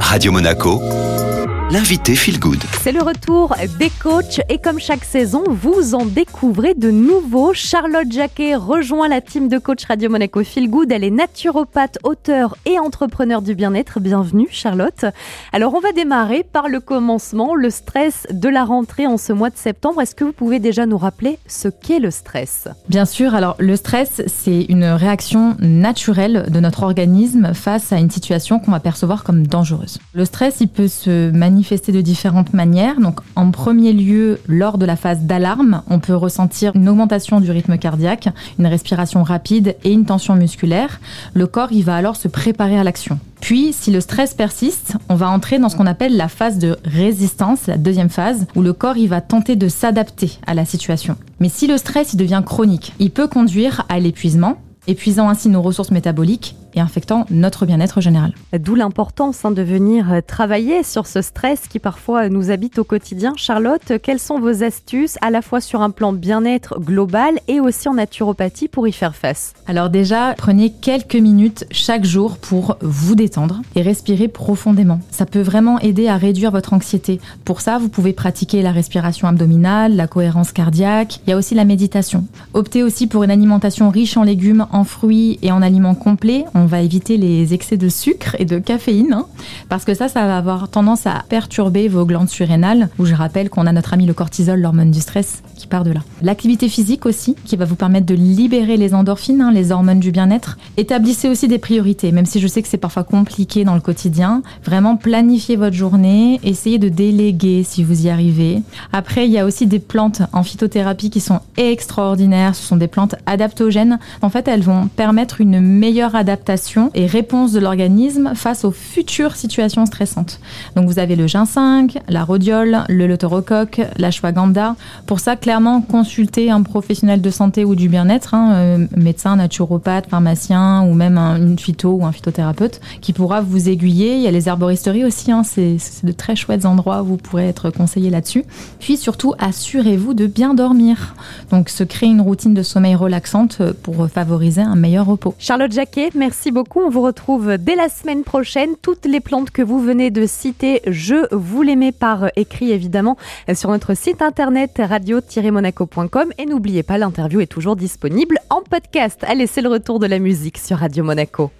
Radio Monaco, l'invité Feel Good. C'est le retour des coachs et comme chaque saison, vous en découvrez de nouveaux. Charlotte Jacquet rejoint la team de coach Radio Monaco Feel Good. Elle est naturopathe, auteur et entrepreneur du bien-être. Bienvenue Charlotte. Alors on va démarrer par le commencement, le stress de la rentrée en ce mois de septembre. Est-ce que vous pouvez déjà nous rappeler ce qu'est le stress? Bien sûr, alors le stress, c'est une réaction naturelle de notre organisme face à une situation qu'on va percevoir comme dangereuse. Le stress, il peut se manifester de différentes manières. En premier lieu, lors de la phase d'alarme, on peut ressentir une augmentation du rythme cardiaque, une respiration rapide et une tension musculaire. Le corps, va alors se préparer à l'action. Puis, si le stress persiste, on va entrer dans ce qu'on appelle la phase de résistance, la deuxième phase, où le corps va tenter de s'adapter à la situation. Mais si le stress devient chronique, il peut conduire à l'épuisement, épuisant ainsi nos ressources métaboliques et infectant notre bien-être général. D'où l'importance hein, de venir euh, travailler sur ce stress qui parfois nous habite au quotidien. Charlotte, quelles sont vos astuces à la fois sur un plan bien-être global et aussi en naturopathie pour y faire face? Alors déjà, prenez quelques minutes chaque jour pour vous détendre et respirer profondément. Ça peut vraiment aider à réduire votre anxiété. Pour ça, vous pouvez pratiquer la respiration abdominale, la cohérence cardiaque, il y a aussi la méditation. Optez aussi pour une alimentation riche en légumes, en fruits et en aliments complets. On va éviter les excès de sucre et de caféine, hein, parce que ça, ça va avoir tendance à perturber vos glandes surrénales, où je rappelle qu'on a notre ami le cortisol, l'hormone du stress, qui part de là. L'activité physique aussi, qui va vous permettre de libérer les endorphines, hein, les hormones du bien-être. Établissez aussi des priorités, même si je sais que c'est parfois compliqué dans le quotidien. Vraiment planifiez votre journée, essayez de déléguer si vous y arrivez. Après, il y a aussi des plantes en phytothérapie qui sont extraordinaires. Ce sont des plantes adaptogènes. En fait, elles vont permettre une meilleure adaptation et réponse de l'organisme face aux futures situations stressantes. Donc vous avez le ginseng, la rhodiole, le leuterocoque, la shwagandha. Pour ça, clairement, consultez un professionnel de santé ou du bien-être, hein, euh, médecin, naturopathe, pharmacien ou même un, une phyto ou un phytothérapeute qui pourra vous aiguiller. Il y a les herboristeries aussi, hein, c'est de très chouettes endroits où vous pourrez être conseillé là-dessus. Puis surtout, assurez-vous de bien dormir. Donc se créer une routine de sommeil relaxante pour favoriser un meilleur repos. Charlotte Jacquet, merci Merci beaucoup. On vous retrouve dès la semaine prochaine. Toutes les plantes que vous venez de citer, je vous les mets par écrit évidemment sur notre site internet radio-monaco.com. Et n'oubliez pas, l'interview est toujours disponible en podcast. Allez, c'est le retour de la musique sur Radio Monaco.